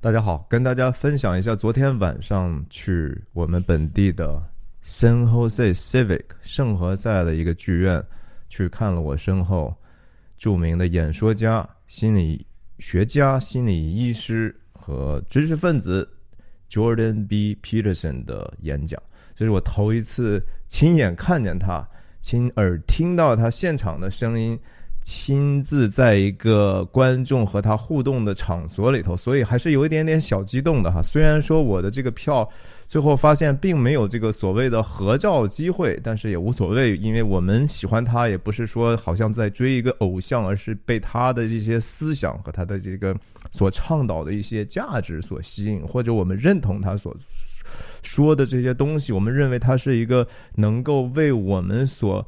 大家好，跟大家分享一下，昨天晚上去我们本地的 San Jose Civic 圣何塞的一个剧院去看了我身后著名的演说家、心理学家、心理医师和知识分子 Jordan B. Peterson 的演讲。这是我头一次亲眼看见他，亲耳听到他现场的声音。亲自在一个观众和他互动的场所里头，所以还是有一点点小激动的哈。虽然说我的这个票最后发现并没有这个所谓的合照机会，但是也无所谓，因为我们喜欢他，也不是说好像在追一个偶像，而是被他的这些思想和他的这个所倡导的一些价值所吸引，或者我们认同他所说的这些东西，我们认为他是一个能够为我们所。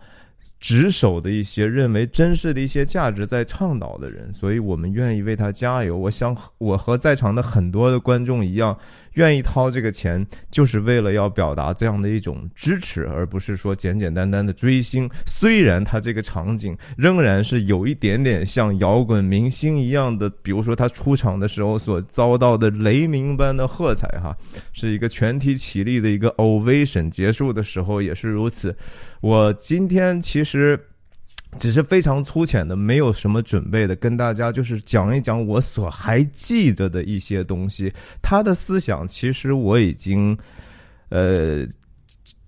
执守的一些认为真实的一些价值在倡导的人，所以我们愿意为他加油。我想，我和在场的很多的观众一样。愿意掏这个钱，就是为了要表达这样的一种支持，而不是说简简单单的追星。虽然他这个场景仍然是有一点点像摇滚明星一样的，比如说他出场的时候所遭到的雷鸣般的喝彩，哈，是一个全体起立的一个 ovation，结束的时候也是如此。我今天其实。只是非常粗浅的，没有什么准备的，跟大家就是讲一讲我所还记得的一些东西。他的思想其实我已经，呃，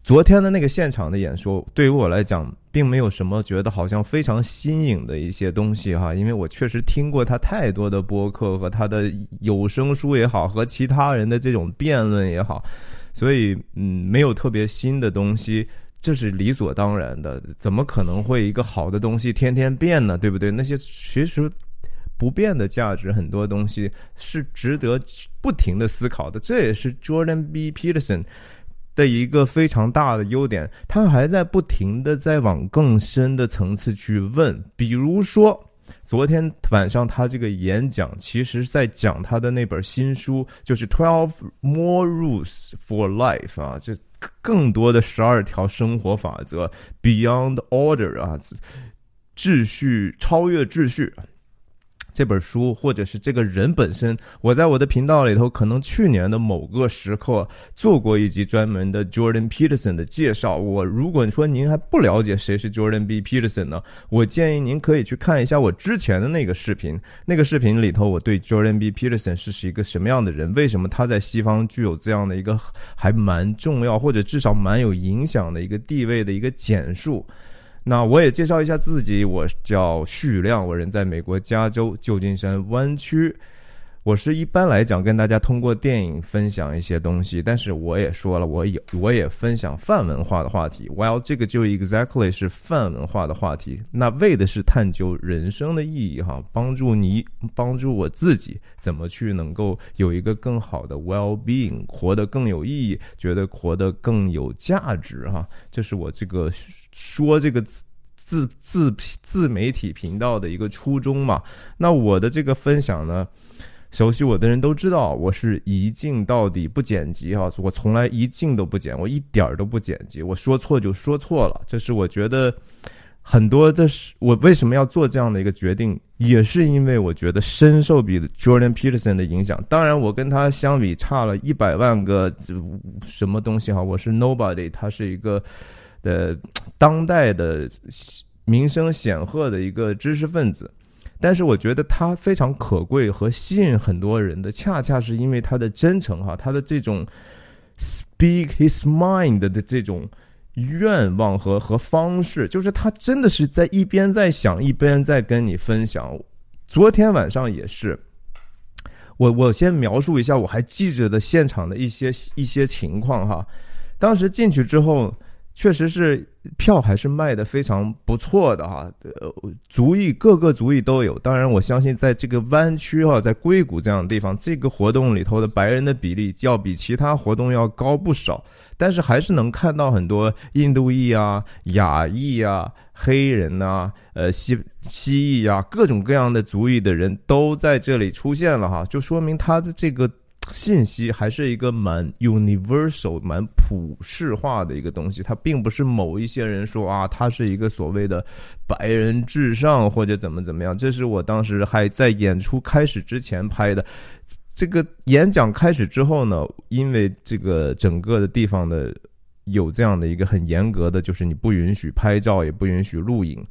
昨天的那个现场的演说，对于我来讲，并没有什么觉得好像非常新颖的一些东西哈，因为我确实听过他太多的播客和他的有声书也好，和其他人的这种辩论也好，所以嗯，没有特别新的东西。这是理所当然的，怎么可能会一个好的东西天天变呢？对不对？那些其实不变的价值，很多东西是值得不停的思考的。这也是 Jordan B. Peterson 的一个非常大的优点，他还在不停的在往更深的层次去问。比如说，昨天晚上他这个演讲，其实在讲他的那本新书，就是《Twelve More Rules for Life》啊，这。更多的十二条生活法则，Beyond Order 啊，秩序超越秩序。这本书或者是这个人本身，我在我的频道里头，可能去年的某个时刻做过一集专门的 Jordan Peterson 的介绍。我如果说您还不了解谁是 Jordan B Peterson 呢，我建议您可以去看一下我之前的那个视频。那个视频里头，我对 Jordan B Peterson 是是一个什么样的人，为什么他在西方具有这样的一个还蛮重要，或者至少蛮有影响的一个地位的一个简述。那我也介绍一下自己，我叫徐亮，我人在美国加州旧金山湾区。我是一般来讲跟大家通过电影分享一些东西，但是我也说了，我也我也分享泛文化的话题。Well，这个就 exactly 是泛文化的话题，那为的是探究人生的意义哈，帮助你帮助我自己怎么去能够有一个更好的 well being，活得更有意义，觉得活得更有价值哈。这是我这个说这个自自自自媒体频道的一个初衷嘛。那我的这个分享呢？熟悉我的人都知道，我是一镜到底不剪辑哈，我从来一镜都不剪，我一点儿都不剪辑，我说错就说错了。这是我觉得很多的，我为什么要做这样的一个决定，也是因为我觉得深受比 Jordan Peterson 的影响。当然，我跟他相比差了一百万个什么东西哈，我是 Nobody，他是一个呃当代的名声显赫的一个知识分子。但是我觉得他非常可贵和吸引很多人的，恰恰是因为他的真诚哈，他的这种 speak his mind 的这种愿望和和方式，就是他真的是在一边在想，一边在跟你分享。昨天晚上也是，我我先描述一下我还记着的现场的一些一些情况哈，当时进去之后。确实是票还是卖的非常不错的哈，呃，族裔各个族裔都有。当然，我相信在这个湾区哈，在硅谷这样的地方，这个活动里头的白人的比例要比其他活动要高不少。但是还是能看到很多印度裔啊、亚裔啊、黑人呐、呃西西裔啊，各种各样的族裔的人都在这里出现了哈，就说明他的这个。信息还是一个蛮 universal、蛮普世化的一个东西，它并不是某一些人说啊，它是一个所谓的白人至上或者怎么怎么样。这是我当时还在演出开始之前拍的，这个演讲开始之后呢，因为这个整个的地方的有这样的一个很严格的，就是你不允许拍照，也不允许录影，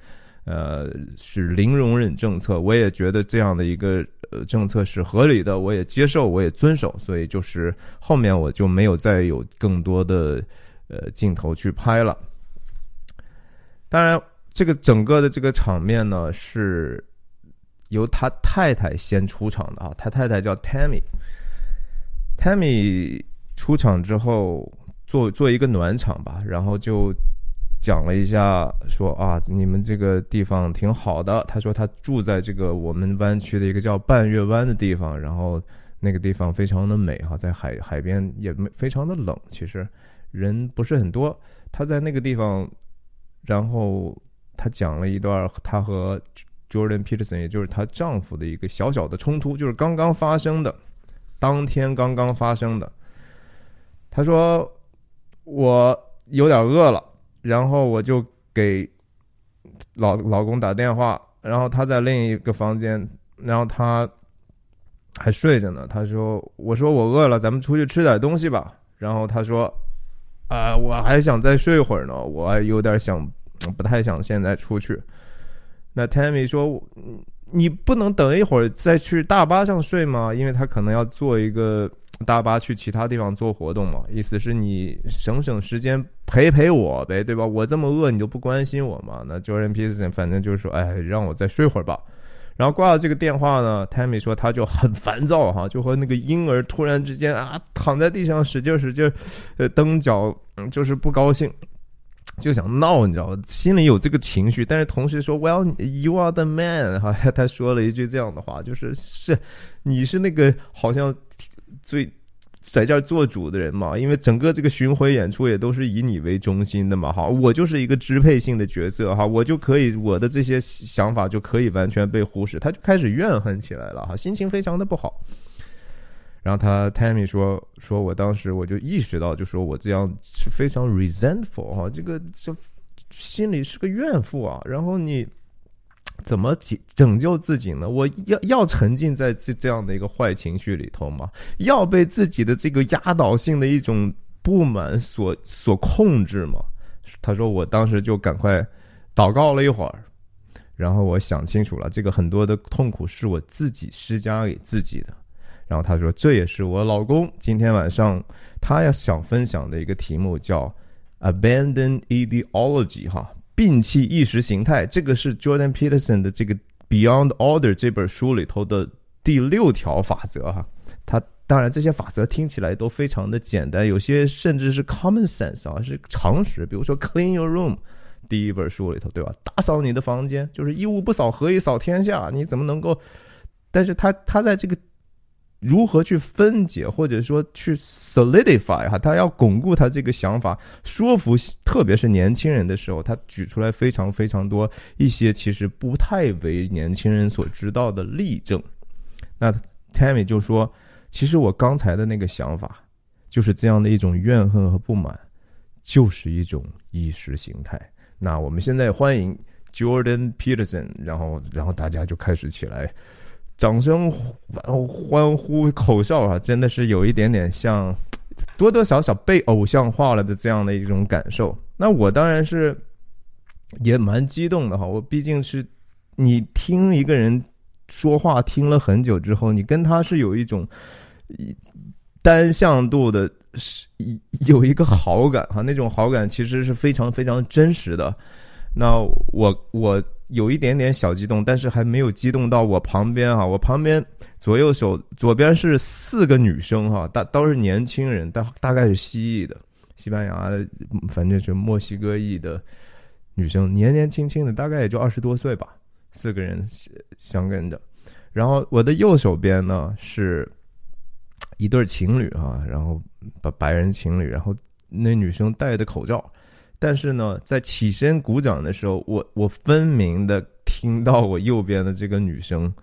呃，是零容忍政策。我也觉得这样的一个呃政策是合理的，我也接受，我也遵守。所以就是后面我就没有再有更多的呃镜头去拍了。当然，这个整个的这个场面呢是。由他太太先出场的啊，他太太叫 Tammy。Tammy 出场之后做做一个暖场吧，然后就讲了一下，说啊，你们这个地方挺好的。他说他住在这个我们湾区的一个叫半月湾的地方，然后那个地方非常的美哈，在海海边也没非常的冷，其实人不是很多。他在那个地方，然后他讲了一段他和。Jordan Peterson，也就是她丈夫的一个小小的冲突，就是刚刚发生的，当天刚刚发生的。她说：“我有点饿了，然后我就给老老公打电话，然后他在另一个房间，然后他还睡着呢。他说：‘我说我饿了，咱们出去吃点东西吧。’然后他说：‘啊，我还想再睡一会儿呢，我有点想，不太想现在出去。’那 Tammy 说：“你不能等一会儿再去大巴上睡吗？因为他可能要坐一个大巴去其他地方做活动嘛。意思是你省省时间陪陪我呗，对吧？我这么饿，你就不关心我嘛？那 Jordan Peterson 反正就是说，哎，让我再睡会儿吧。然后挂了这个电话呢，Tammy 说他就很烦躁哈，就和那个婴儿突然之间啊躺在地上使劲使劲呃蹬脚，就是不高兴。”就想闹，你知道吗？心里有这个情绪，但是同时说，Well, you are the man，哈，他说了一句这样的话，就是是，你是那个好像最在这儿做主的人嘛，因为整个这个巡回演出也都是以你为中心的嘛，哈，我就是一个支配性的角色，哈，我就可以我的这些想法就可以完全被忽视，他就开始怨恨起来了，哈，心情非常的不好。然后他 Tammy 说说，我当时我就意识到，就说我这样是非常 resentful 哈，这个就心里是个怨妇啊。然后你怎么拯拯救自己呢？我要要沉浸在这这样的一个坏情绪里头吗？要被自己的这个压倒性的一种不满所所控制吗？他说，我当时就赶快祷告了一会儿，然后我想清楚了，这个很多的痛苦是我自己施加给自己的。然后他说：“这也是我老公今天晚上他要想分享的一个题目，叫 ‘Abandon Ideology’，哈，摒弃意识形态。这个是 Jordan Peterson 的这个《Beyond Order》这本书里头的第六条法则，哈。他当然这些法则听起来都非常的简单，有些甚至是 common sense 啊，是常识。比如说 ‘Clean your room’，第一本书里头，对吧？打扫你的房间，就是一屋不扫，何以扫天下？你怎么能够？但是他他在这个。”如何去分解，或者说去 solidify 哈，他要巩固他这个想法，说服特别是年轻人的时候，他举出来非常非常多一些其实不太为年轻人所知道的例证。那 Tammy 就说，其实我刚才的那个想法，就是这样的一种怨恨和不满，就是一种意识形态。那我们现在欢迎 Jordan Peterson，然后然后大家就开始起来。掌声、欢呼、口哨啊，真的是有一点点像，多多少少被偶像化了的这样的一种感受。那我当然是也蛮激动的哈。我毕竟是你听一个人说话听了很久之后，你跟他是有一种单向度的，是有一个好感哈。那种好感其实是非常非常真实的。那我我。有一点点小激动，但是还没有激动到我旁边哈。我旁边左右手左边是四个女生哈，大都是年轻人，大大概是西裔的、西班牙，反正是墨西哥裔的女生，年年轻轻的，大概也就二十多岁吧。四个人相跟着，然后我的右手边呢是一对情侣哈，然后白白人情侣，然后那女生戴的口罩。但是呢，在起身鼓掌的时候，我我分明的听到我右边的这个女生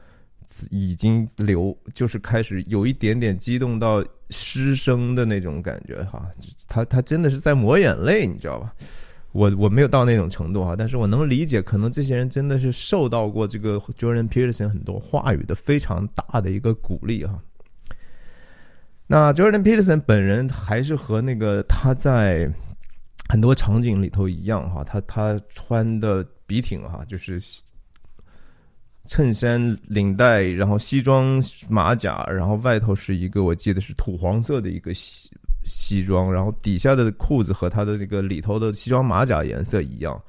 已经流，就是开始有一点点激动到失声的那种感觉哈。她她真的是在抹眼泪，你知道吧？我我没有到那种程度哈，但是我能理解，可能这些人真的是受到过这个 Jordan Peterson 很多话语的非常大的一个鼓励哈。那 Jordan Peterson 本人还是和那个他在很多场景里头一样哈，他他穿的笔挺哈，就是衬衫、领带，然后西装、马甲，然后外头是一个我记得是土黄色的一个西西装，然后底下的裤子和他的那个里头的西装马甲颜色一样。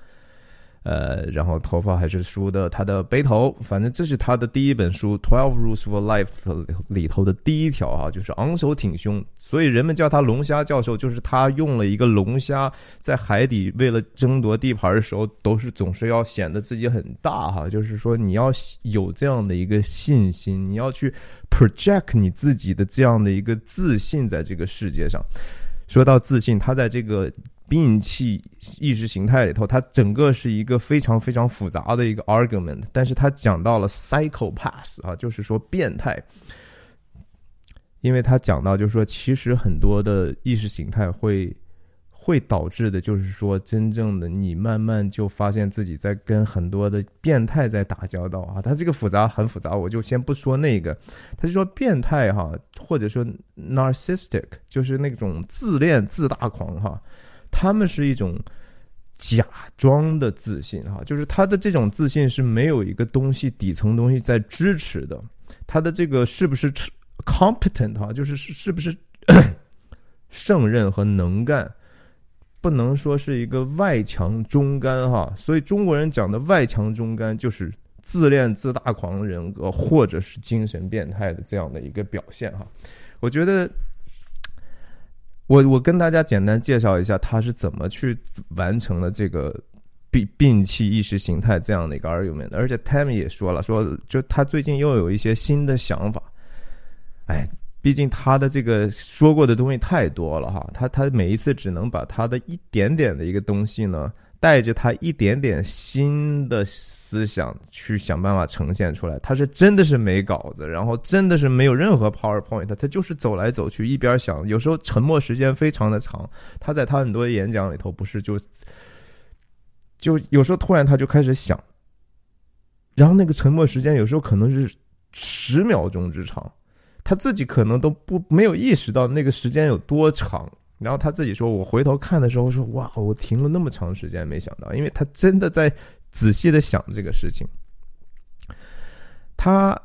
呃，然后头发还是梳的他的背头，反正这是他的第一本书《Twelve Rules for Life》里头的第一条啊，就是昂首挺胸，所以人们叫他龙虾教授，就是他用了一个龙虾在海底为了争夺地盘的时候，都是总是要显得自己很大哈，就是说你要有这样的一个信心，你要去 project 你自己的这样的一个自信在这个世界上。说到自信，他在这个。摒弃意识形态里头，它整个是一个非常非常复杂的一个 argument，但是他讲到了 psychopath 啊，就是说变态，因为他讲到就是说，其实很多的意识形态会会导致的，就是说，真正的你慢慢就发现自己在跟很多的变态在打交道啊。他这个复杂很复杂，我就先不说那个，他就说变态哈，或者说 narcissistic，就是那种自恋自大狂哈。他们是一种假装的自信，哈，就是他的这种自信是没有一个东西底层东西在支持的。他的这个是不是 competent 哈，就是是不是 胜任和能干，不能说是一个外强中干哈。所以中国人讲的外强中干，就是自恋自大狂人格或者是精神变态的这样的一个表现哈。我觉得。我我跟大家简单介绍一下他是怎么去完成了这个摒摒弃意识形态这样的一个 argument，而且 Tammy 也说了，说就他最近又有一些新的想法。哎，毕竟他的这个说过的东西太多了哈，他他每一次只能把他的一点点的一个东西呢。带着他一点点新的思想去想办法呈现出来，他是真的是没稿子，然后真的是没有任何 PowerPoint，他就是走来走去，一边想，有时候沉默时间非常的长。他在他很多演讲里头，不是就就有时候突然他就开始想，然后那个沉默时间有时候可能是十秒钟之长，他自己可能都不没有意识到那个时间有多长。然后他自己说：“我回头看的时候说，哇，我停了那么长时间，没想到，因为他真的在仔细的想这个事情。他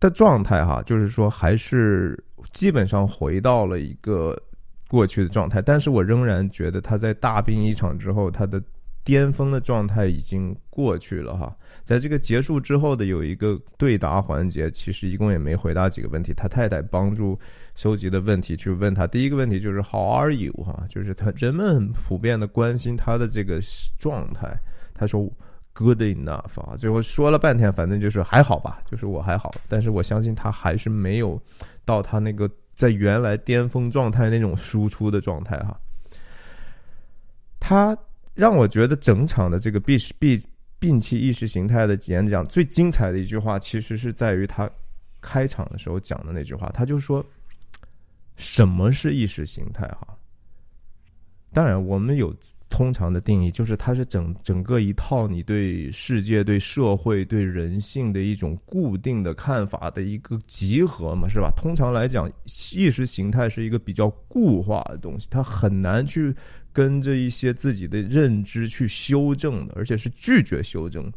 的状态哈，就是说还是基本上回到了一个过去的状态，但是我仍然觉得他在大病一场之后，他的巅峰的状态已经过去了哈。在这个结束之后的有一个对答环节，其实一共也没回答几个问题，他太太帮助。”收集的问题去问他，第一个问题就是 How are you？哈，就是他人们很普遍的关心他的这个状态。他说 Good enough 啊，最后说了半天，反正就是还好吧，就是我还好。但是我相信他还是没有到他那个在原来巅峰状态那种输出的状态哈。他让我觉得整场的这个摒摒摒弃意识形态的演讲最精彩的一句话，其实是在于他开场的时候讲的那句话，他就说。什么是意识形态？哈，当然，我们有通常的定义，就是它是整整个一套你对世界、对社会、对人性的一种固定的看法的一个集合嘛，是吧？通常来讲，意识形态是一个比较固化的东西，它很难去跟着一些自己的认知去修正的，而且是拒绝修正。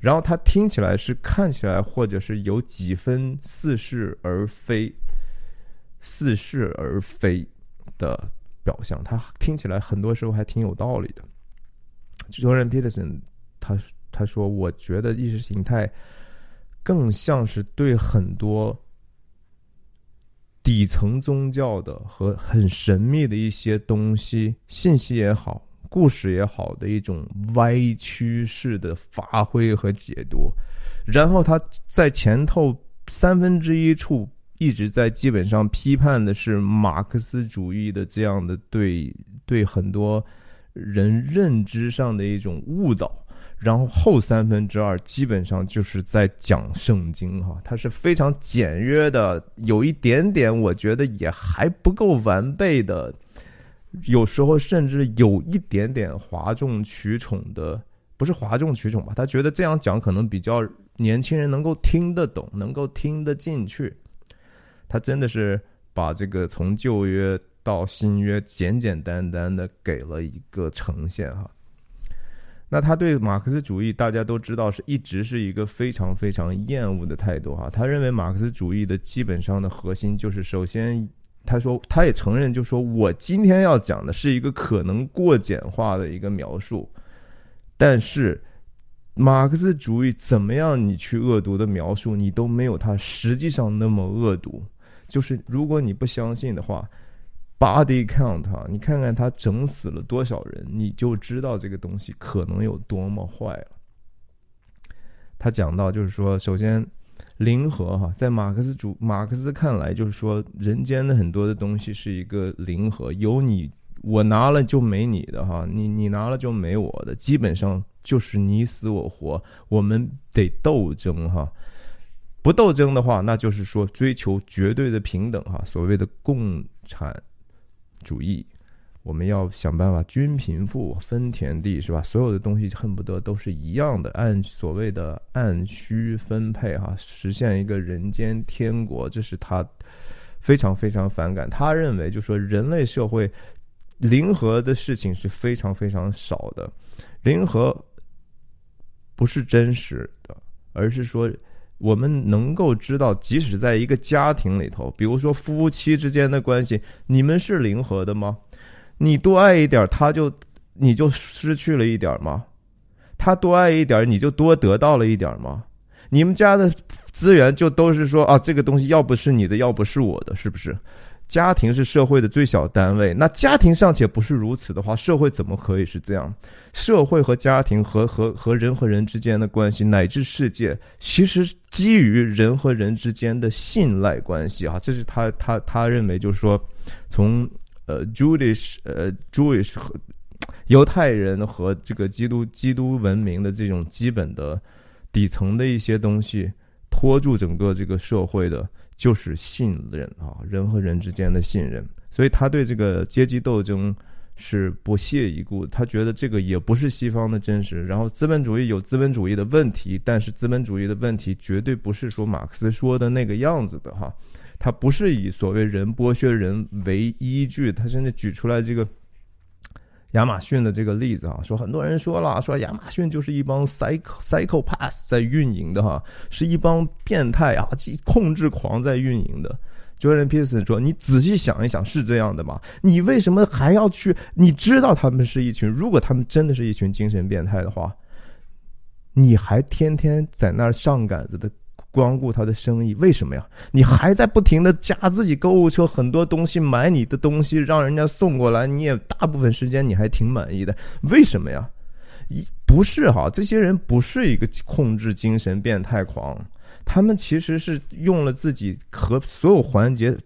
然后它听起来是看起来，或者是有几分似是而非。似是而非的表象，他听起来很多时候还挺有道理的。Jordan Peterson 他他说：“我觉得意识形态更像是对很多底层宗教的和很神秘的一些东西信息也好，故事也好的一种歪曲式的发挥和解读。然后他在前头三分之一处。”一直在基本上批判的是马克思主义的这样的对对很多人认知上的一种误导，然后后三分之二基本上就是在讲圣经哈，它是非常简约的，有一点点我觉得也还不够完备的，有时候甚至有一点点哗众取宠的，不是哗众取宠吧？他觉得这样讲可能比较年轻人能够听得懂，能够听得进去。他真的是把这个从旧约到新约简简单单的给了一个呈现哈。那他对马克思主义，大家都知道是一直是一个非常非常厌恶的态度哈。他认为马克思主义的基本上的核心就是，首先他说他也承认，就说我今天要讲的是一个可能过简化的一个描述，但是马克思主义怎么样你去恶毒的描述，你都没有他实际上那么恶毒。就是如果你不相信的话。Body count 哈，你看看他整死了多少人，你就知道这个东西可能有多么坏了。他讲到，就是说，首先，零和哈，在马克思主马克思看来，就是说，人间的很多的东西是一个零和，有你我拿了就没你的哈，你你拿了就没我的，基本上就是你死我活，我们得斗争哈。不斗争的话，那就是说追求绝对的平等哈，所谓的共产。主义，我们要想办法均贫富分田地，是吧？所有的东西恨不得都是一样的，按所谓的按需分配，哈，实现一个人间天国。这是他非常非常反感。他认为，就说人类社会零和的事情是非常非常少的，零和不是真实的，而是说。我们能够知道，即使在一个家庭里头，比如说夫妻之间的关系，你们是零和的吗？你多爱一点，他就你就失去了一点吗？他多爱一点，你就多得到了一点吗？你们家的资源就都是说啊，这个东西要不是你的，要不是我的，是不是？家庭是社会的最小单位，那家庭尚且不是如此的话，社会怎么可以是这样？社会和家庭和和和人和人之间的关系，乃至世界，其实基于人和人之间的信赖关系啊，这是他他他认为就是说，从呃 Jewish 呃 Jewish 和犹太人和这个基督基督文明的这种基本的底层的一些东西，拖住整个这个社会的。就是信任啊，人和人之间的信任，所以他对这个阶级斗争是不屑一顾。他觉得这个也不是西方的真实。然后资本主义有资本主义的问题，但是资本主义的问题绝对不是说马克思说的那个样子的哈。他不是以所谓人剥削人为依据，他甚至举出来这个。亚马逊的这个例子啊，说很多人说了，说亚马逊就是一帮 psycho psycho pass 在运营的哈，是一帮变态啊，控制狂在运营的。Jordan Peterson 说：“你仔细想一想，是这样的吗？你为什么还要去？你知道他们是一群，如果他们真的是一群精神变态的话，你还天天在那儿上杆子的？”光顾他的生意，为什么呀？你还在不停的加自己购物车，很多东西买你的东西，让人家送过来，你也大部分时间你还挺满意的，为什么呀？一不是哈，这些人不是一个控制精神变态狂，他们其实是用了自己和所有环节。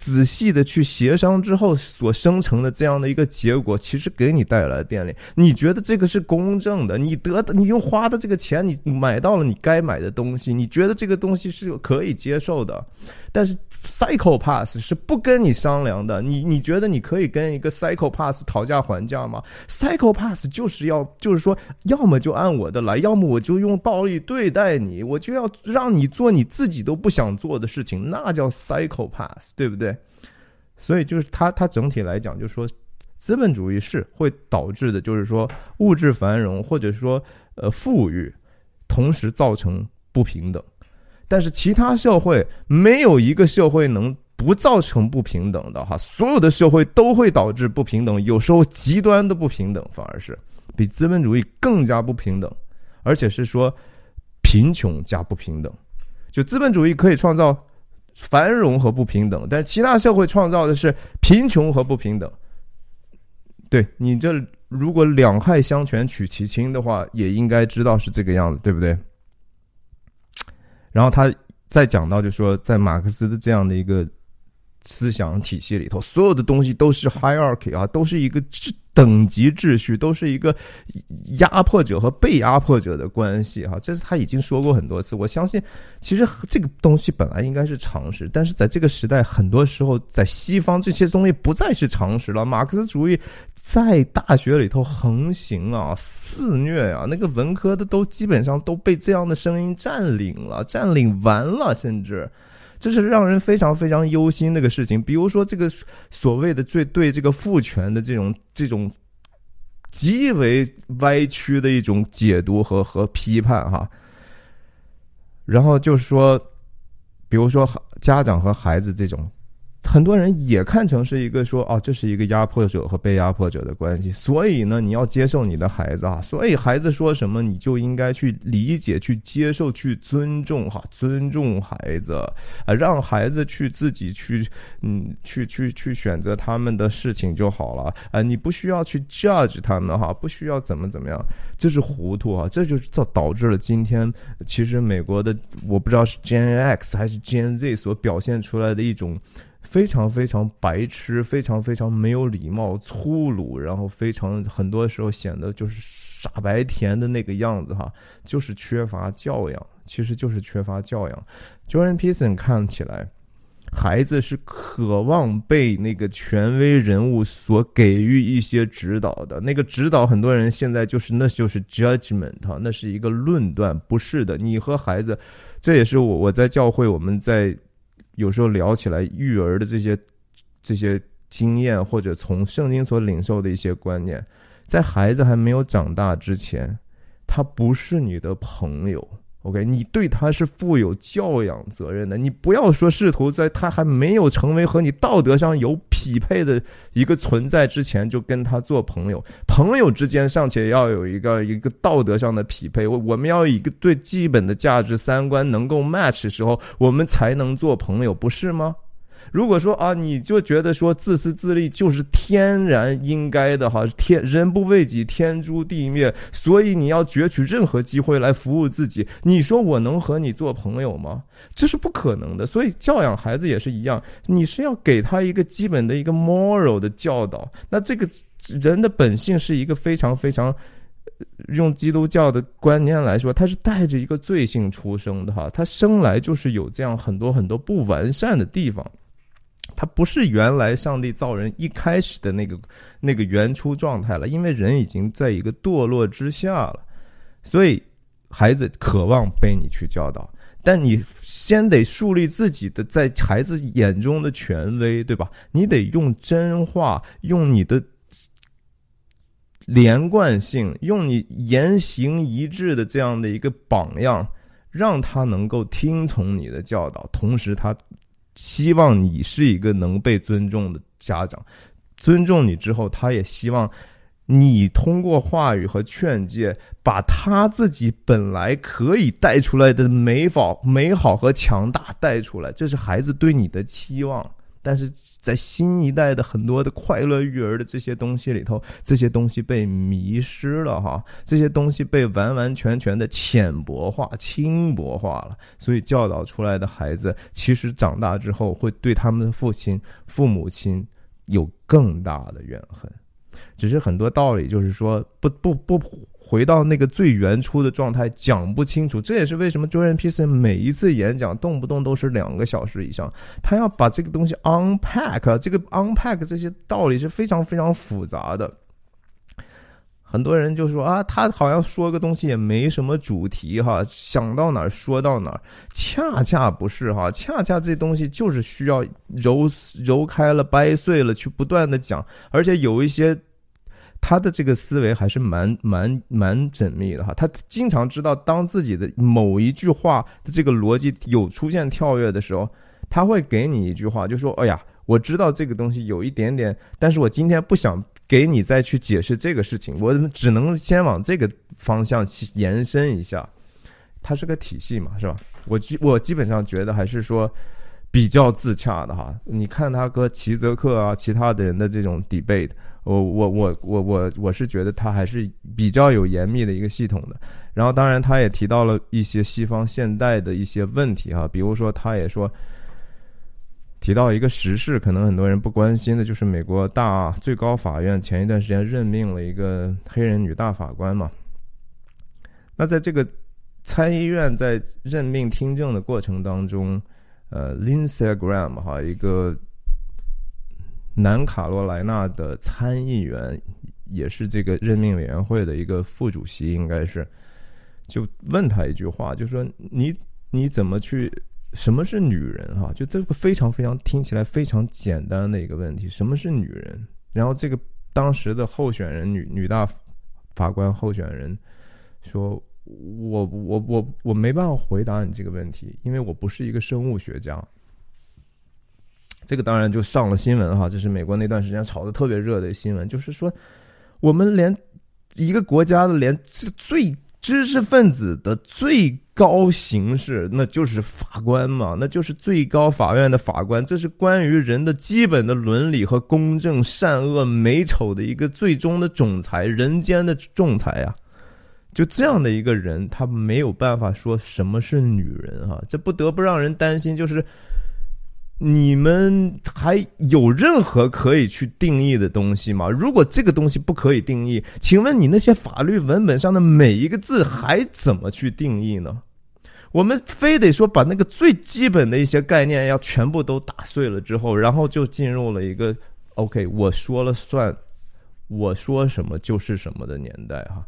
仔细的去协商之后所生成的这样的一个结果，其实给你带来便利。你觉得这个是公正的？你得的，你用花的这个钱，你买到了你该买的东西，你觉得这个东西是可以接受的？但是 Cycle Pass 是不跟你商量的。你你觉得你可以跟一个 Cycle Pass 讨价还价吗？Cycle Pass 就是要就是说，要么就按我的来，要么我就用暴力对待你，我就要让你做你自己都不想做的事情，那叫 Cycle Pass，对不对？所以就是他他整体来讲，就是说，资本主义是会导致的，就是说物质繁荣或者说呃富裕，同时造成不平等。但是其他社会没有一个社会能不造成不平等的哈，所有的社会都会导致不平等，有时候极端的不平等反而是比资本主义更加不平等，而且是说贫穷加不平等。就资本主义可以创造繁荣和不平等，但是其他社会创造的是贫穷和不平等。对你这如果两害相权取其轻的话，也应该知道是这个样子，对不对？然后他再讲到，就说在马克思的这样的一个思想体系里头，所有的东西都是 hierarchy 啊，都是一个等级秩序，都是一个压迫者和被压迫者的关系哈。这是他已经说过很多次。我相信，其实这个东西本来应该是常识，但是在这个时代，很多时候在西方这些东西不再是常识了。马克思主义。在大学里头横行啊，肆虐啊，那个文科的都基本上都被这样的声音占领了，占领完了，甚至这是让人非常非常忧心的个事情。比如说这个所谓的最对这个父权的这种这种极为歪曲的一种解读和和批判哈。然后就是说，比如说家长和孩子这种。很多人也看成是一个说啊，这是一个压迫者和被压迫者的关系，所以呢，你要接受你的孩子啊，所以孩子说什么你就应该去理解、去接受、去尊重哈，尊重孩子啊，让孩子去自己去嗯去去去选择他们的事情就好了啊，你不需要去 judge 他们哈，不需要怎么怎么样，这是糊涂啊，这就造导致了今天其实美国的我不知道是 G N X 还是 G N Z 所表现出来的一种。非常非常白痴，非常非常没有礼貌、粗鲁，然后非常很多时候显得就是傻白甜的那个样子哈，就是缺乏教养，其实就是缺乏教养。Jordan Peterson 看起来，孩子是渴望被那个权威人物所给予一些指导的，那个指导很多人现在就是那就是 judgment 哈，那是一个论断，不是的。你和孩子，这也是我我在教会我们在。有时候聊起来育儿的这些这些经验，或者从圣经所领受的一些观念，在孩子还没有长大之前，他不是你的朋友。OK，你对他是负有教养责任的。你不要说试图在他还没有成为和你道德上有匹配的一个存在之前就跟他做朋友。朋友之间尚且要有一个一个道德上的匹配，我我们要一个最基本的价值三观能够 match 时候，我们才能做朋友，不是吗？如果说啊，你就觉得说自私自利就是天然应该的哈，天人不为己，天诛地灭，所以你要攫取任何机会来服务自己。你说我能和你做朋友吗？这是不可能的。所以教养孩子也是一样，你是要给他一个基本的一个 moral 的教导。那这个人的本性是一个非常非常，用基督教的观念来说，他是带着一个罪性出生的哈，他生来就是有这样很多很多不完善的地方。他不是原来上帝造人一开始的那个那个原初状态了，因为人已经在一个堕落之下了，所以孩子渴望被你去教导，但你先得树立自己的在孩子眼中的权威，对吧？你得用真话，用你的连贯性，用你言行一致的这样的一个榜样，让他能够听从你的教导，同时他。希望你是一个能被尊重的家长，尊重你之后，他也希望你通过话语和劝诫，把他自己本来可以带出来的美好、美好和强大带出来。这是孩子对你的期望。但是在新一代的很多的快乐育儿的这些东西里头，这些东西被迷失了哈，这些东西被完完全全的浅薄化、轻薄化了，所以教导出来的孩子，其实长大之后会对他们的父亲、父母亲有更大的怨恨。只是很多道理，就是说不不不。回到那个最原初的状态，讲不清楚，这也是为什么 Jordan Peterson 每一次演讲动不动都是两个小时以上。他要把这个东西 unpack，这个 unpack 这些道理是非常非常复杂的。很多人就说啊，他好像说个东西也没什么主题哈，想到哪儿说到哪儿。恰恰不是哈，恰恰这东西就是需要揉揉开了、掰碎了去不断的讲，而且有一些。他的这个思维还是蛮蛮蛮缜密的哈，他经常知道当自己的某一句话的这个逻辑有出现跳跃的时候，他会给你一句话，就说：“哎呀，我知道这个东西有一点点，但是我今天不想给你再去解释这个事情，我只能先往这个方向去延伸一下。”它是个体系嘛，是吧？我基我基本上觉得还是说比较自洽的哈。你看他和齐泽克啊，其他的人的这种 debate。我我我我我我是觉得他还是比较有严密的一个系统的，然后当然他也提到了一些西方现代的一些问题哈，比如说他也说提到一个时事，可能很多人不关心的就是美国大最高法院前一段时间任命了一个黑人女大法官嘛，那在这个参议院在任命听证的过程当中，呃，Linsey Graham 哈一个。南卡罗来纳的参议员，也是这个任命委员会的一个副主席，应该是，就问他一句话，就说你你怎么去什么是女人？哈，就这个非常非常听起来非常简单的一个问题，什么是女人？然后这个当时的候选人女女大法官候选人说：“我我我我没办法回答你这个问题，因为我不是一个生物学家。”这个当然就上了新闻哈，这是美国那段时间炒的特别热的新闻，就是说我们连一个国家的连最知识分子的最高形式，那就是法官嘛，那就是最高法院的法官，这是关于人的基本的伦理和公正、善恶、美丑的一个最终的总裁，人间的仲裁啊！就这样的一个人，他没有办法说什么是女人哈，这不得不让人担心，就是。你们还有任何可以去定义的东西吗？如果这个东西不可以定义，请问你那些法律文本上的每一个字还怎么去定义呢？我们非得说把那个最基本的一些概念要全部都打碎了之后，然后就进入了一个 OK，我说了算，我说什么就是什么的年代哈，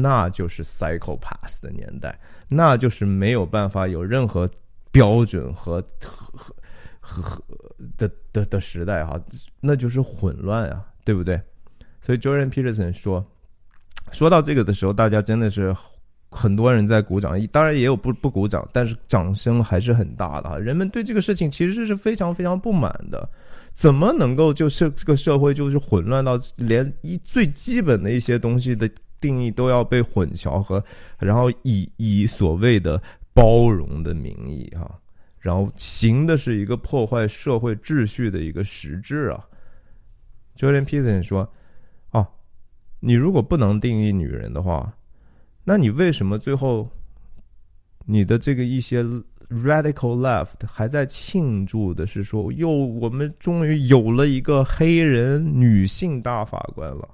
那就是 Cycle Pass 的年代，那就是没有办法有任何标准和和。和的的的时代哈，那就是混乱啊，对不对？所以 Jordan Peterson 说，说到这个的时候，大家真的是很多人在鼓掌，当然也有不不鼓掌，但是掌声还是很大的哈。人们对这个事情其实是非常非常不满的，怎么能够就是这个社会就是混乱到连一最基本的一些东西的定义都要被混淆和，然后以以所谓的包容的名义哈。然后行的是一个破坏社会秩序的一个实质啊。john Peterson 说：“哦，你如果不能定义女人的话，那你为什么最后你的这个一些 radical left 还在庆祝的是说，哟，我们终于有了一个黑人女性大法官了？”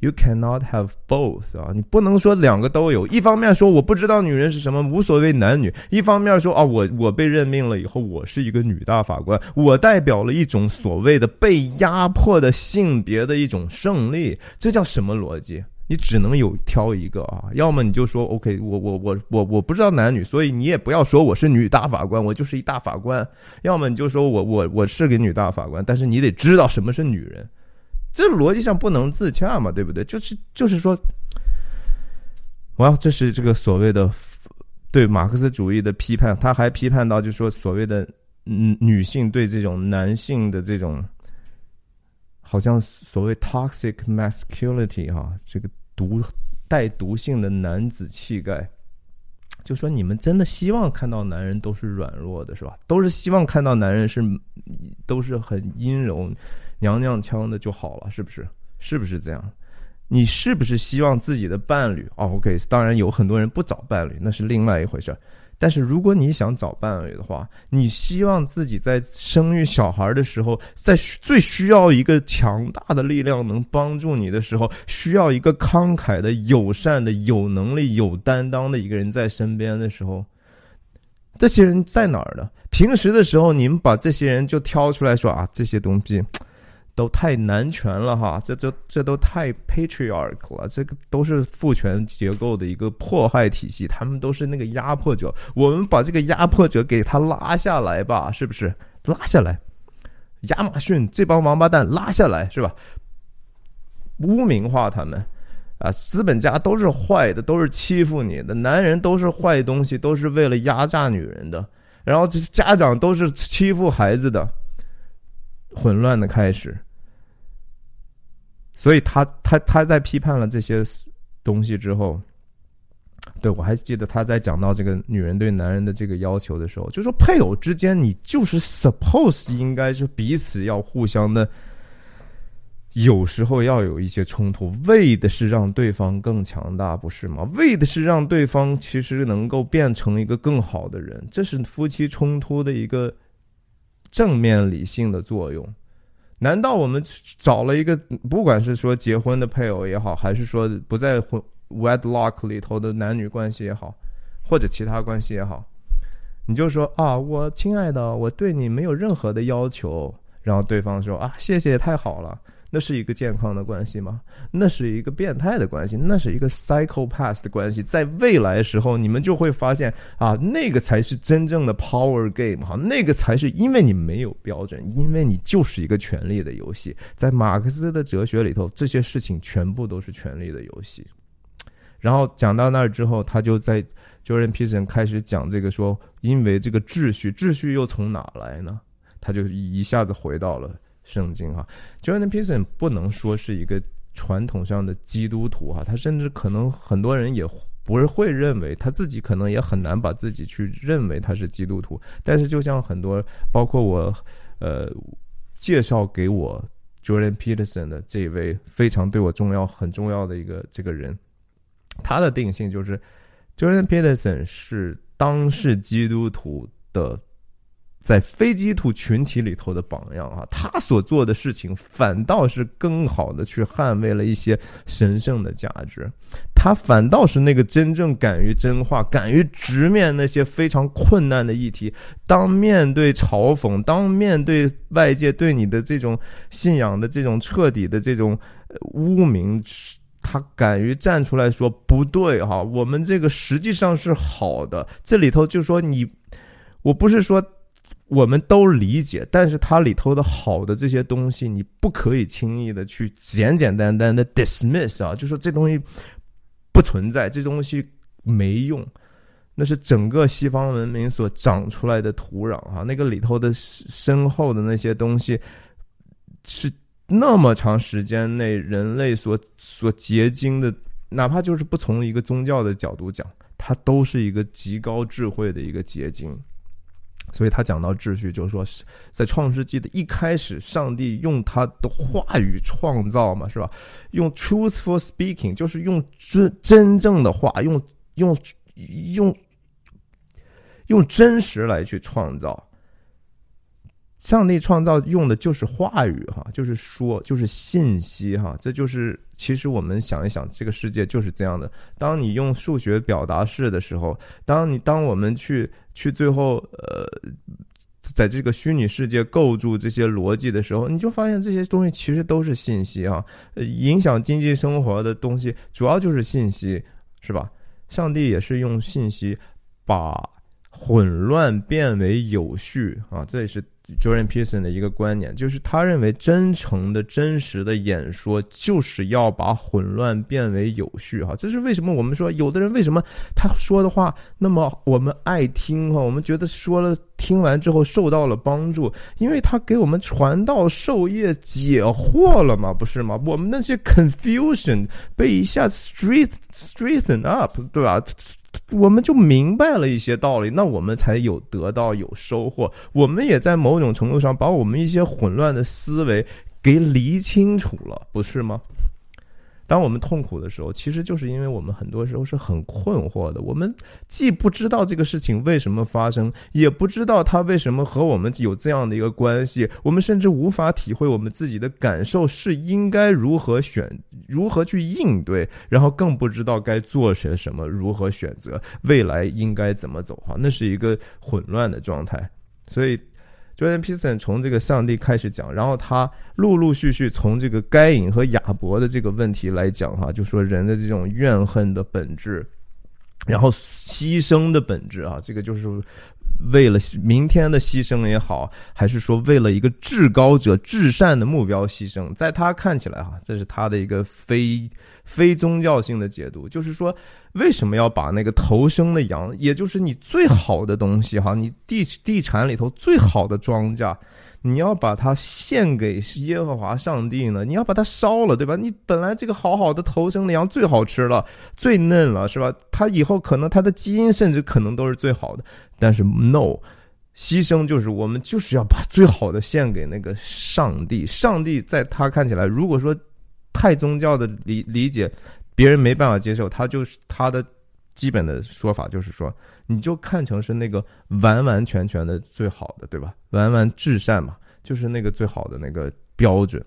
You cannot have both 啊！你不能说两个都有。一方面说我不知道女人是什么，无所谓男女；一方面说啊，我我被任命了以后，我是一个女大法官，我代表了一种所谓的被压迫的性别的一种胜利。这叫什么逻辑？你只能有挑一个啊！要么你就说 OK，我我我我我不知道男女，所以你也不要说我是女大法官，我就是一大法官。要么你就说我我我是个女大法官，但是你得知道什么是女人。这逻辑上不能自洽嘛，对不对？就是就是说，哇，这是这个所谓的对马克思主义的批判。他还批判到，就是说所谓的嗯女性对这种男性的这种，好像所谓 toxic masculinity 哈，这个毒带毒性的男子气概，就说你们真的希望看到男人都是软弱的，是吧？都是希望看到男人是都是很阴柔。娘娘腔的就好了，是不是？是不是这样？你是不是希望自己的伴侣？啊，OK，当然有很多人不找伴侣，那是另外一回事儿。但是如果你想找伴侣的话，你希望自己在生育小孩的时候，在最需要一个强大的力量能帮助你的时候，需要一个慷慨的、友善的、有能力、有担当的一个人在身边的时候，这些人在哪儿呢？平时的时候，你们把这些人就挑出来说啊，这些东西。都太男权了哈，这这这都太 patriarch 了，这个都是父权结构的一个迫害体系，他们都是那个压迫者，我们把这个压迫者给他拉下来吧，是不是？拉下来，亚马逊这帮王八蛋拉下来是吧？污名化他们啊，资本家都是坏的，都是欺负你的，男人都是坏东西，都是为了压榨女人的，然后家长都是欺负孩子的，混乱的开始。所以他他他在批判了这些东西之后，对我还记得他在讲到这个女人对男人的这个要求的时候，就说配偶之间你就是 suppose 应该是彼此要互相的，有时候要有一些冲突，为的是让对方更强大，不是吗？为的是让对方其实能够变成一个更好的人，这是夫妻冲突的一个正面理性的作用。难道我们找了一个，不管是说结婚的配偶也好，还是说不在婚 wedlock 里头的男女关系也好，或者其他关系也好，你就说啊，我亲爱的，我对你没有任何的要求，然后对方说啊，谢谢，太好了。那是一个健康的关系吗？那是一个变态的关系，那是一个 psychopath 的关系。在未来时候，你们就会发现啊，那个才是真正的 power game 哈，那个才是因为你没有标准，因为你就是一个权力的游戏。在马克思的哲学里头，这些事情全部都是权力的游戏。然后讲到那儿之后，他就在 Jordan Peterson 开始讲这个说，因为这个秩序，秩序又从哪来呢？他就一下子回到了。圣经哈，Jordan Peterson 不能说是一个传统上的基督徒哈，他甚至可能很多人也不是会认为他自己可能也很难把自己去认为他是基督徒。但是就像很多包括我呃介绍给我 Jordan Peterson 的这位非常对我重要很重要的一个这个人，他的定性就是 Jordan Peterson 是当世基督徒的。在非基督徒群体里头的榜样啊，他所做的事情反倒是更好的去捍卫了一些神圣的价值，他反倒是那个真正敢于真话、敢于直面那些非常困难的议题，当面对嘲讽，当面对外界对你的这种信仰的这种彻底的这种污名，他敢于站出来说不对哈，我们这个实际上是好的。这里头就说你，我不是说。我们都理解，但是它里头的好的这些东西，你不可以轻易的去简简单单的 dismiss 啊，就说这东西不存在，这东西没用，那是整个西方文明所长出来的土壤啊，那个里头的深厚的那些东西，是那么长时间内人类所所结晶的，哪怕就是不从一个宗教的角度讲，它都是一个极高智慧的一个结晶。所以他讲到秩序，就是说，在创世纪的一开始，上帝用他的话语创造嘛，是吧？用 truthful speaking，就是用真真正的话，用用用用真实来去创造。上帝创造用的就是话语哈，就是说，就是信息哈，这就是其实我们想一想，这个世界就是这样的。当你用数学表达式的时候，当你当我们去去最后呃，在这个虚拟世界构筑这些逻辑的时候，你就发现这些东西其实都是信息哈，影响经济生活的东西主要就是信息，是吧？上帝也是用信息把混乱变为有序啊，这也是。Jordan Peterson 的一个观点，就是他认为真诚的真实的演说就是要把混乱变为有序，哈，这是为什么？我们说有的人为什么他说的话那么我们爱听哈？我们觉得说了听完之后受到了帮助，因为他给我们传道授业解惑了嘛，不是吗？我们那些 confusion 被一下 straight straighten up，对吧？我们就明白了一些道理，那我们才有得到有收获。我们也在某种程度上把我们一些混乱的思维给理清楚了，不是吗？当我们痛苦的时候，其实就是因为我们很多时候是很困惑的。我们既不知道这个事情为什么发生，也不知道它为什么和我们有这样的一个关系。我们甚至无法体会我们自己的感受是应该如何选、如何去应对，然后更不知道该做些什么、如何选择未来应该怎么走。哈，那是一个混乱的状态，所以。Jordan Peterson 从这个上帝开始讲，然后他陆陆续续从这个该隐和亚伯的这个问题来讲，哈，就说人的这种怨恨的本质，然后牺牲的本质啊，这个就是。为了明天的牺牲也好，还是说为了一个至高者至善的目标牺牲，在他看起来哈，这是他的一个非非宗教性的解读，就是说为什么要把那个头生的羊，也就是你最好的东西哈，你地地产里头最好的庄稼。你要把它献给耶和华上帝呢？你要把它烧了，对吧？你本来这个好好的头生的羊最好吃了，最嫩了，是吧？它以后可能它的基因甚至可能都是最好的。但是 no，牺牲就是我们就是要把最好的献给那个上帝。上帝在他看起来，如果说太宗教的理理解，别人没办法接受，他就是他的基本的说法就是说。你就看成是那个完完全全的最好的，对吧？完完至善嘛，就是那个最好的那个标准。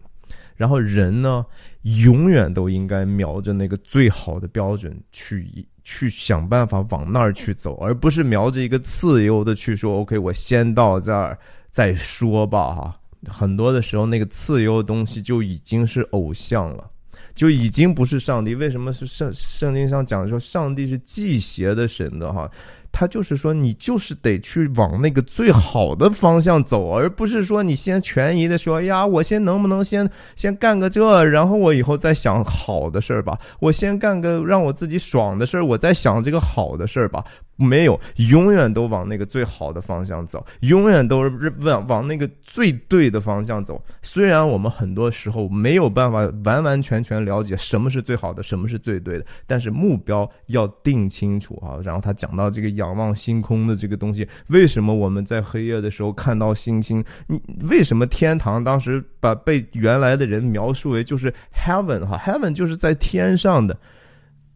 然后人呢，永远都应该瞄着那个最好的标准去去想办法往那儿去走，而不是瞄着一个自由的去说 “OK，我先到这儿再说吧”哈。很多的时候那个次优东西就已经是偶像了，就已经不是上帝。为什么是圣圣经上讲说上帝是祭邪的神的哈？他就是说，你就是得去往那个最好的方向走，而不是说你先权宜的说哎呀，我先能不能先先干个这，然后我以后再想好的事儿吧。我先干个让我自己爽的事儿，我再想这个好的事儿吧。没有，永远都往那个最好的方向走，永远都是往往那个最对的方向走。虽然我们很多时候没有办法完完全全了解什么是最好的，什么是最对的，但是目标要定清楚啊。然后他讲到这个仰望星空的这个东西，为什么我们在黑夜的时候看到星星？你为什么天堂当时把被原来的人描述为就是 heaven 哈，heaven 就是在天上的。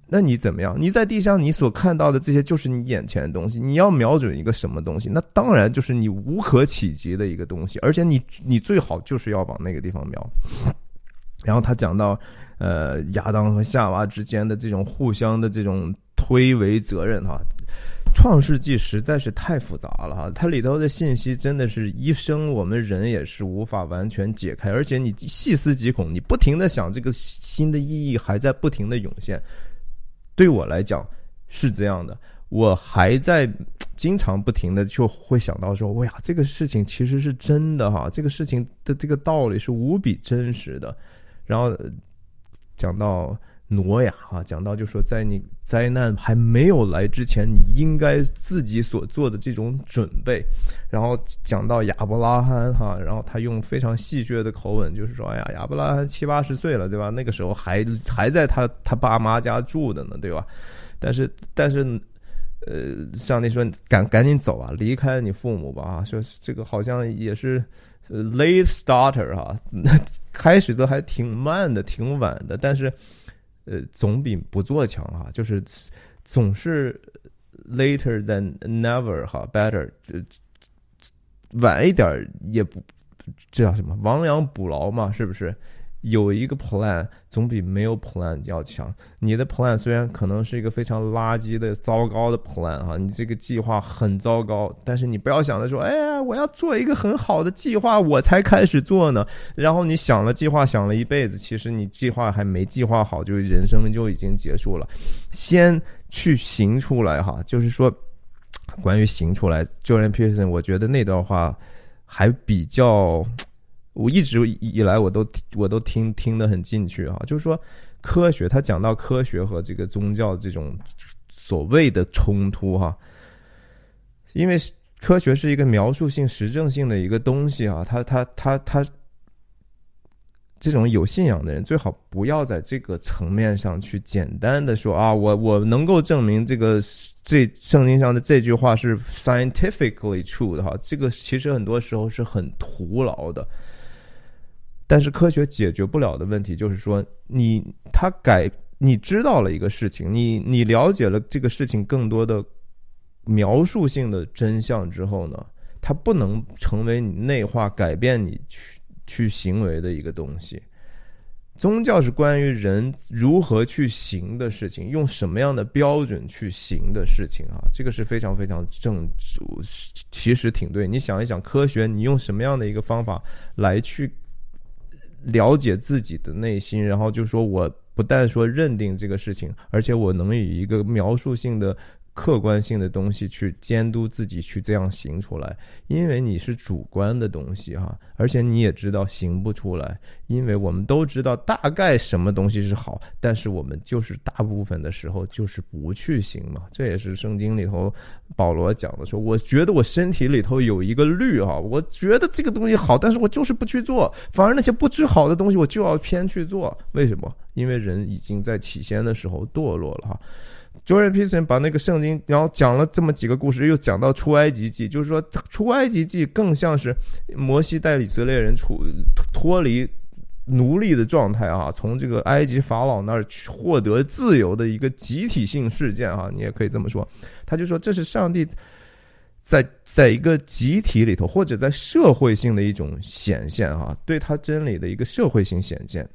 那你怎么样？你在地上，你所看到的这些就是你眼前的东西。你要瞄准一个什么东西？那当然就是你无可企及的一个东西。而且你你最好就是要往那个地方瞄。然后他讲到，呃，亚当和夏娃之间的这种互相的这种推诿责任哈，《创世纪》实在是太复杂了哈。它里头的信息真的是一生我们人也是无法完全解开。而且你细思极恐，你不停的想这个新的意义还在不停的涌现。对我来讲是这样的，我还在经常不停的就会想到说，哇呀，这个事情其实是真的哈，这个事情的这个道理是无比真实的。然后讲到挪亚哈，讲到就说在你灾难还没有来之前，你应该自己所做的这种准备。然后讲到亚伯拉罕哈，然后他用非常戏谑的口吻，就是说，哎呀，亚伯拉罕七八十岁了，对吧？那个时候还还在他他爸妈家住的呢，对吧？但是但是，呃，上帝说赶赶紧走啊，离开你父母吧啊，说这个好像也是 late starter 哈，开始的还挺慢的，挺晚的，但是呃，总比不做强哈，就是总是 later than never 哈，better。晚一点也不，这叫什么？亡羊补牢嘛，是不是？有一个 plan 总比没有 plan 要强。你的 plan 虽然可能是一个非常垃圾的、糟糕的 plan 哈，你这个计划很糟糕，但是你不要想着说，哎呀，我要做一个很好的计划，我才开始做呢。然后你想了计划，想了一辈子，其实你计划还没计划好，就人生就已经结束了。先去行出来哈，就是说。关于行出来，Jordan Peterson，我觉得那段话还比较，我一直以来我都我都听听得很进去哈。就是说，科学他讲到科学和这个宗教这种所谓的冲突哈，因为科学是一个描述性、实证性的一个东西啊，他他他他。这种有信仰的人最好不要在这个层面上去简单的说啊，我我能够证明这个这圣经上的这句话是 scientifically true 的哈，这个其实很多时候是很徒劳的。但是科学解决不了的问题就是说，你他改你知道了一个事情，你你了解了这个事情更多的描述性的真相之后呢，它不能成为你内化改变你去。去行为的一个东西，宗教是关于人如何去行的事情，用什么样的标准去行的事情啊，这个是非常非常正，其实挺对。你想一想，科学，你用什么样的一个方法来去了解自己的内心，然后就说我不但说认定这个事情，而且我能以一个描述性的。客观性的东西去监督自己去这样行出来，因为你是主观的东西哈，而且你也知道行不出来，因为我们都知道大概什么东西是好，但是我们就是大部分的时候就是不去行嘛，这也是圣经里头保罗讲的说，我觉得我身体里头有一个律啊，我觉得这个东西好，但是我就是不去做，反而那些不知好的东西我就要偏去做，为什么？因为人已经在起先的时候堕落了哈。Jordan Peterson 把那个圣经，然后讲了这么几个故事，又讲到出埃及记，就是说出埃及记更像是摩西带以色列人出脱离奴隶的状态啊，从这个埃及法老那儿获得自由的一个集体性事件啊，你也可以这么说。他就说这是上帝在在一个集体里头，或者在社会性的一种显现啊，对他真理的一个社会性显现。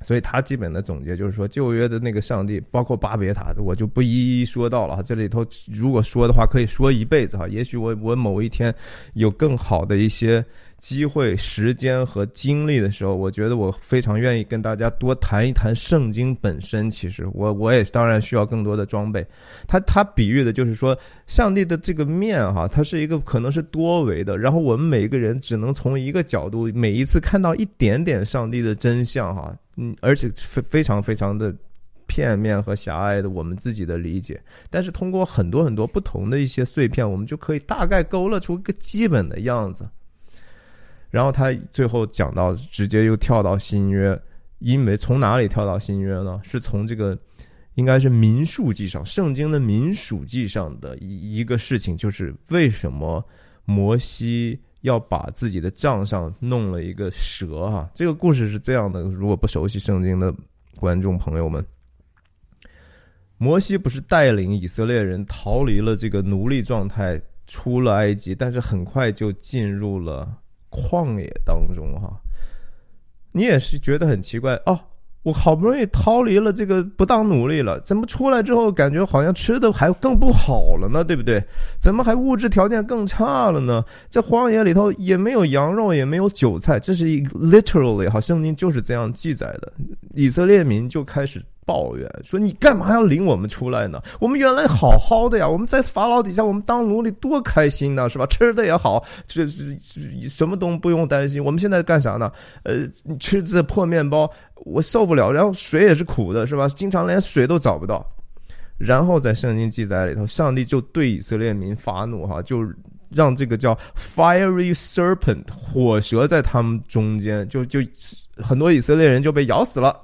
所以他基本的总结就是说，旧约的那个上帝，包括巴别塔，我就不一一说到了哈。这里头如果说的话，可以说一辈子哈。也许我我某一天有更好的一些机会、时间和精力的时候，我觉得我非常愿意跟大家多谈一谈圣经本身。其实我我也当然需要更多的装备。他他比喻的就是说，上帝的这个面哈，它是一个可能是多维的，然后我们每一个人只能从一个角度，每一次看到一点点上帝的真相哈，嗯，而且非非常非常的。片面和狭隘的我们自己的理解，但是通过很多很多不同的一些碎片，我们就可以大概勾勒出一个基本的样子。然后他最后讲到，直接又跳到新约，因为从哪里跳到新约呢？是从这个应该是民数记上，圣经的民数记上的一一个事情，就是为什么摩西要把自己的账上弄了一个蛇？哈，这个故事是这样的：如果不熟悉圣经的观众朋友们。摩西不是带领以色列人逃离了这个奴隶状态，出了埃及，但是很快就进入了旷野当中哈。你也是觉得很奇怪哦，我好不容易逃离了这个不当奴隶了，怎么出来之后感觉好像吃的还更不好了呢？对不对？怎么还物质条件更差了呢？这荒野里头也没有羊肉，也没有韭菜，这是一 literally 哈，圣经就是这样记载的。以色列民就开始。抱怨说：“你干嘛要领我们出来呢？我们原来好好的呀，我们在法老底下，我们当奴隶多开心呢，是吧？吃的也好，这这什么都不用担心。我们现在干啥呢？呃，吃这破面包，我受不了。然后水也是苦的，是吧？经常连水都找不到。然后在圣经记载里头，上帝就对以色列民发怒，哈，就让这个叫 fiery serpent 火蛇在他们中间，就就很多以色列人就被咬死了。”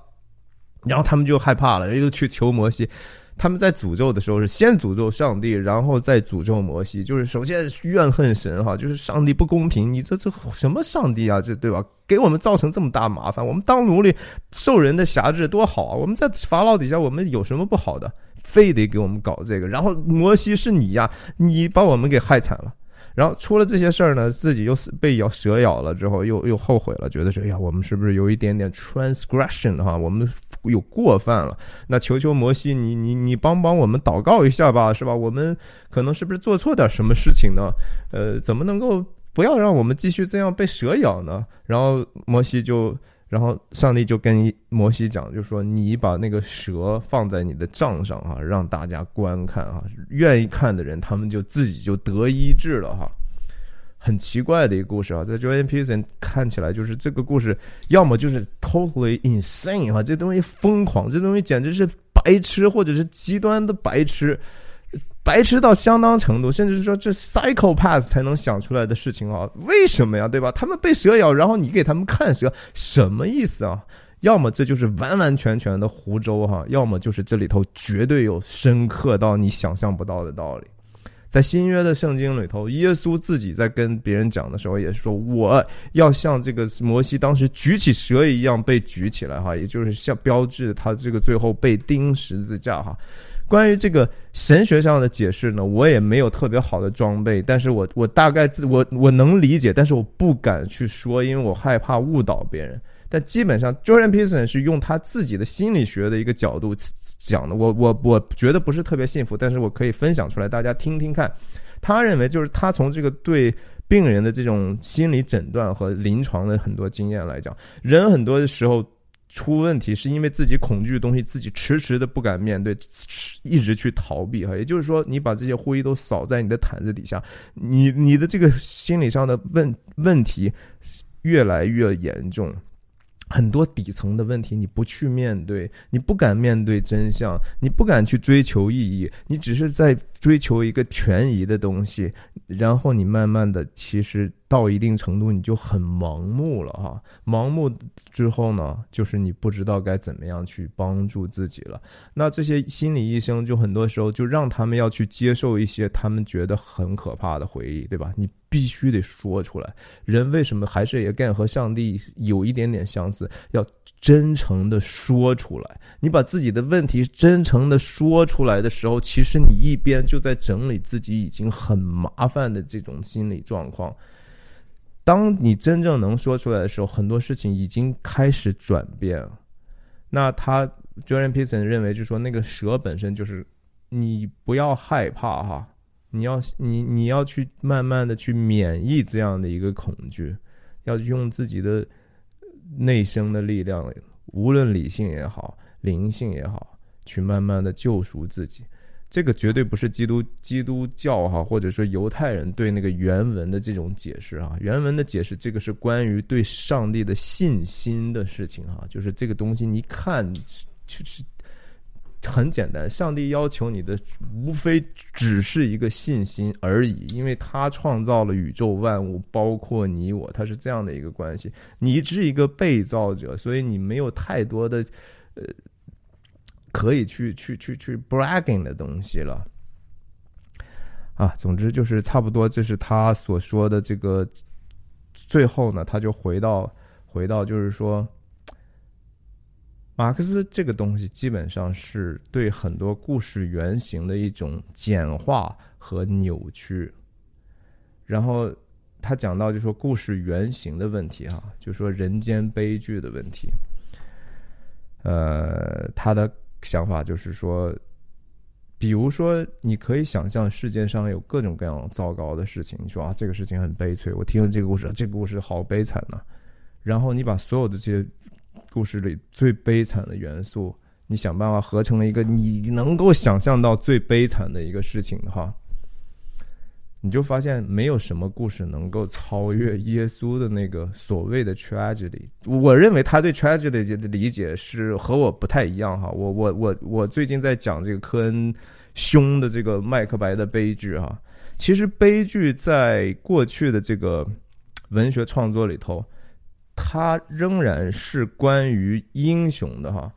然后他们就害怕了，又去求摩西。他们在诅咒的时候是先诅咒上帝，然后再诅咒摩西。就是首先怨恨神哈，就是上帝不公平，你这这什么上帝啊？这对吧？给我们造成这么大麻烦，我们当奴隶受人的辖制多好啊！我们在法老底下，我们有什么不好的？非得给我们搞这个？然后摩西是你呀，你把我们给害惨了。然后出了这些事儿呢，自己又被咬蛇咬了之后，又又后悔了，觉得说，哎呀，我们是不是有一点点 transgression 哈？我们有过犯了。那求求摩西，你你你帮帮我们祷告一下吧，是吧？我们可能是不是做错点什么事情呢？呃，怎么能够不要让我们继续这样被蛇咬呢？然后摩西就。然后上帝就跟摩西讲，就说你把那个蛇放在你的帐上啊，让大家观看啊，愿意看的人他们就自己就得医治了哈。很奇怪的一个故事啊，在 Jordan Peterson 看起来就是这个故事，要么就是 totally insane 哈，这东西疯狂，这东西简直是白痴或者是极端的白痴。白痴到相当程度，甚至是说这 psychopath 才能想出来的事情啊？为什么呀？对吧？他们被蛇咬，然后你给他们看蛇，什么意思啊？要么这就是完完全全的胡诌哈，要么就是这里头绝对有深刻到你想象不到的道理。在新约的圣经里头，耶稣自己在跟别人讲的时候，也是说我要像这个摩西当时举起蛇一样被举起来哈，也就是像标志他这个最后被钉十字架哈。关于这个神学上的解释呢，我也没有特别好的装备，但是我我大概自我我能理解，但是我不敢去说，因为我害怕误导别人。但基本上，Jordan Peterson 是用他自己的心理学的一个角度讲的，我我我觉得不是特别信服，但是我可以分享出来，大家听听看。他认为就是他从这个对病人的这种心理诊断和临床的很多经验来讲，人很多的时候。出问题是因为自己恐惧的东西，自己迟迟的不敢面对，一直去逃避哈。也就是说，你把这些灰都扫在你的毯子底下，你你的这个心理上的问问题越来越严重。很多底层的问题你不去面对，你不敢面对真相，你不敢去追求意义，你只是在追求一个权宜的东西，然后你慢慢的其实。到一定程度，你就很盲目了哈。盲目之后呢，就是你不知道该怎么样去帮助自己了。那这些心理医生就很多时候就让他们要去接受一些他们觉得很可怕的回忆，对吧？你必须得说出来。人为什么还是也干和上帝有一点点相似？要真诚的说出来。你把自己的问题真诚的说出来的时候，其实你一边就在整理自己已经很麻烦的这种心理状况。当你真正能说出来的时候，很多事情已经开始转变了。那他 Jordan Peterson 认为，就是说那个蛇本身就是你不要害怕哈，你要你你要去慢慢的去免疫这样的一个恐惧。要用自己的内生的力量，无论理性也好，灵性也好，去慢慢的救赎自己。这个绝对不是基督基督教哈，或者说犹太人对那个原文的这种解释啊。原文的解释，这个是关于对上帝的信心的事情哈。就是这个东西，你看，就是很简单，上帝要求你的无非只是一个信心而已，因为他创造了宇宙万物，包括你我，他是这样的一个关系。你是一个被造者，所以你没有太多的呃。可以去去去去 bragging 的东西了，啊，总之就是差不多，这是他所说的这个。最后呢，他就回到回到，就是说，马克思这个东西基本上是对很多故事原型的一种简化和扭曲。然后他讲到，就说故事原型的问题，哈，就说人间悲剧的问题。呃，他的。想法就是说，比如说，你可以想象世界上有各种各样糟糕的事情。你说啊，这个事情很悲催，我听了这个故事，这个故事好悲惨呐。然后你把所有的这些故事里最悲惨的元素，你想办法合成了一个你能够想象到最悲惨的一个事情，哈。你就发现没有什么故事能够超越耶稣的那个所谓的 tragedy。我认为他对 tragedy 的理解是和我不太一样哈。我我我我最近在讲这个科恩兄的这个麦克白的悲剧哈。其实悲剧在过去的这个文学创作里头，它仍然是关于英雄的哈。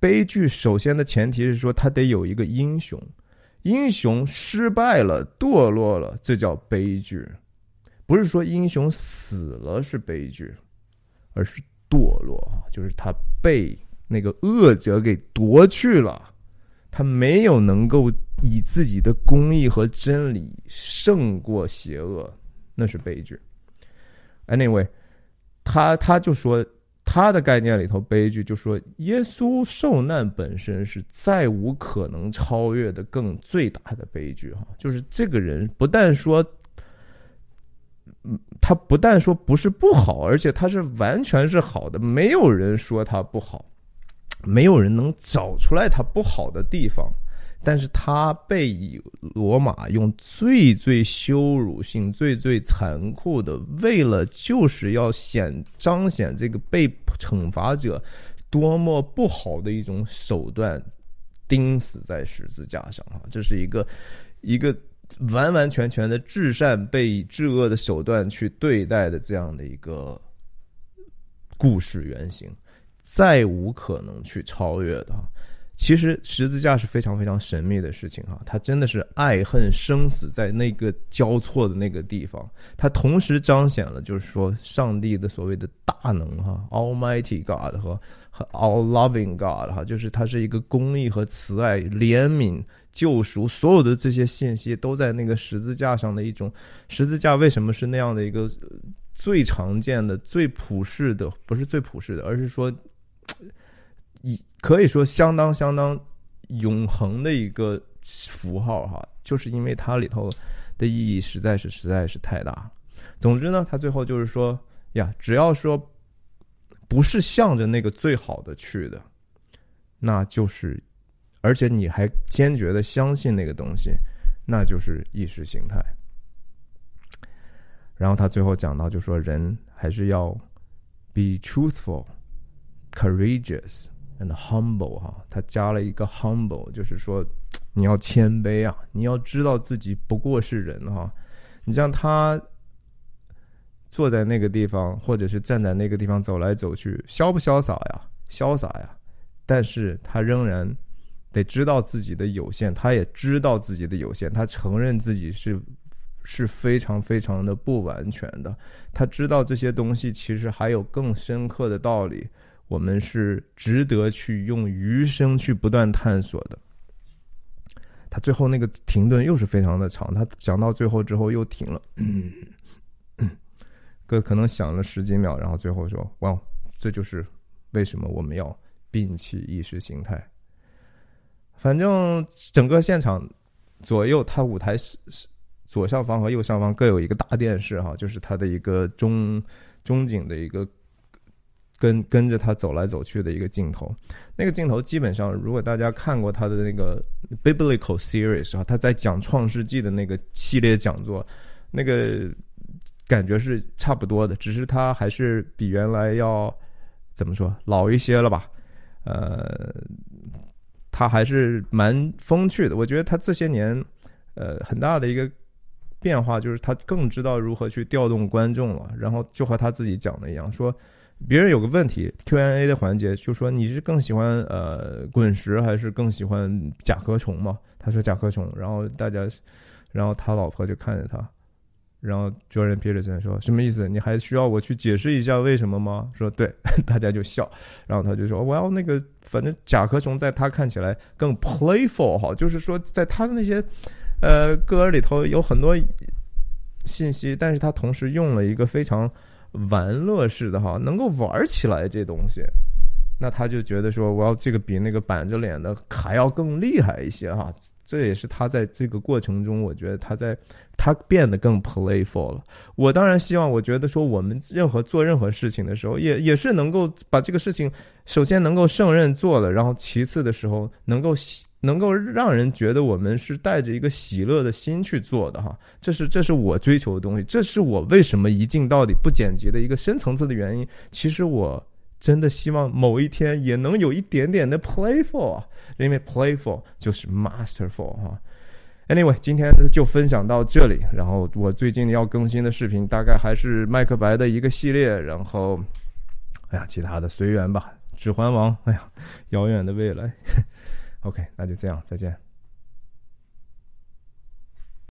悲剧首先的前提是说，它得有一个英雄。英雄失败了，堕落了，这叫悲剧。不是说英雄死了是悲剧，而是堕落啊，就是他被那个恶者给夺去了，他没有能够以自己的公义和真理胜过邪恶，那是悲剧。Anyway，他他就说。他的概念里头，悲剧就说耶稣受难本身是再无可能超越的更最大的悲剧哈，就是这个人不但说，嗯，他不但说不是不好，而且他是完全是好的，没有人说他不好，没有人能找出来他不好的地方。但是他被以罗马用最最羞辱性、最最残酷的，为了就是要显彰显这个被惩罚者多么不好的一种手段，钉死在十字架上啊！这是一个一个完完全全的至善被以至恶的手段去对待的这样的一个故事原型，再无可能去超越的。其实十字架是非常非常神秘的事情哈，它真的是爱恨生死在那个交错的那个地方，它同时彰显了就是说上帝的所谓的大能哈，Almighty God 和和 All Loving God 哈，就是它是一个公义和慈爱、怜悯、救赎，所有的这些信息都在那个十字架上的一种十字架为什么是那样的一个最常见的、最普世的，不是最普世的，而是说。一可以说相当相当永恒的一个符号哈，就是因为它里头的意义实在是实在是太大。总之呢，他最后就是说呀，只要说不是向着那个最好的去的，那就是，而且你还坚决的相信那个东西，那就是意识形态。然后他最后讲到，就说人还是要 be truthful, courageous。And humble 哈，他加了一个 humble，就是说你要谦卑啊，你要知道自己不过是人哈。你像他坐在那个地方，或者是站在那个地方走来走去，潇不潇洒呀？潇洒呀！但是他仍然得知道自己的有限，他也知道自己的有限，他承认自己是是非常非常的不完全的。他知道这些东西其实还有更深刻的道理。我们是值得去用余生去不断探索的。他最后那个停顿又是非常的长，他讲到最后之后又停了，哥可能想了十几秒，然后最后说：“哇，这就是为什么我们要摒弃意识形态。”反正整个现场左右，他舞台是是左上方和右上方各有一个大电视哈，就是它的一个中中景的一个跟跟着他走来走去的一个镜头。那个镜头基本上，如果大家看过他的那个 Biblical Series 啊，他在讲创世纪的那个系列讲座，那个感觉是差不多的，只是他还是比原来要怎么说老一些了吧？呃，他还是蛮风趣的。我觉得他这些年呃很大的一个变化就是他更知道如何去调动观众了。然后就和他自己讲的一样，说。别人有个问题 Q&A 的环节，就说你是更喜欢呃滚石还是更喜欢甲壳虫嘛？他说甲壳虫，然后大家，然后他老婆就看着他，然后 Jordan Peterson 说什么意思？你还需要我去解释一下为什么吗？说对，大家就笑，然后他就说我要那个，反正甲壳虫在他看起来更 playful 哈，就是说在他的那些呃歌里头有很多信息，但是他同时用了一个非常。玩乐式的哈，能够玩起来这东西，那他就觉得说，我要这个比那个板着脸的还要更厉害一些哈。这也是他在这个过程中，我觉得他在他变得更 playful 了。我当然希望，我觉得说我们任何做任何事情的时候，也也是能够把这个事情首先能够胜任做了，然后其次的时候能够。能够让人觉得我们是带着一个喜乐的心去做的哈，这是这是我追求的东西，这是我为什么一镜到底不剪辑的一个深层次的原因。其实我真的希望某一天也能有一点点的 playful 啊，因为 playful 就是 masterful 哈。Anyway，今天就分享到这里。然后我最近要更新的视频大概还是麦克白的一个系列，然后哎呀，其他的随缘吧。指环王，哎呀，遥远的未来。OK，那就这样，再见。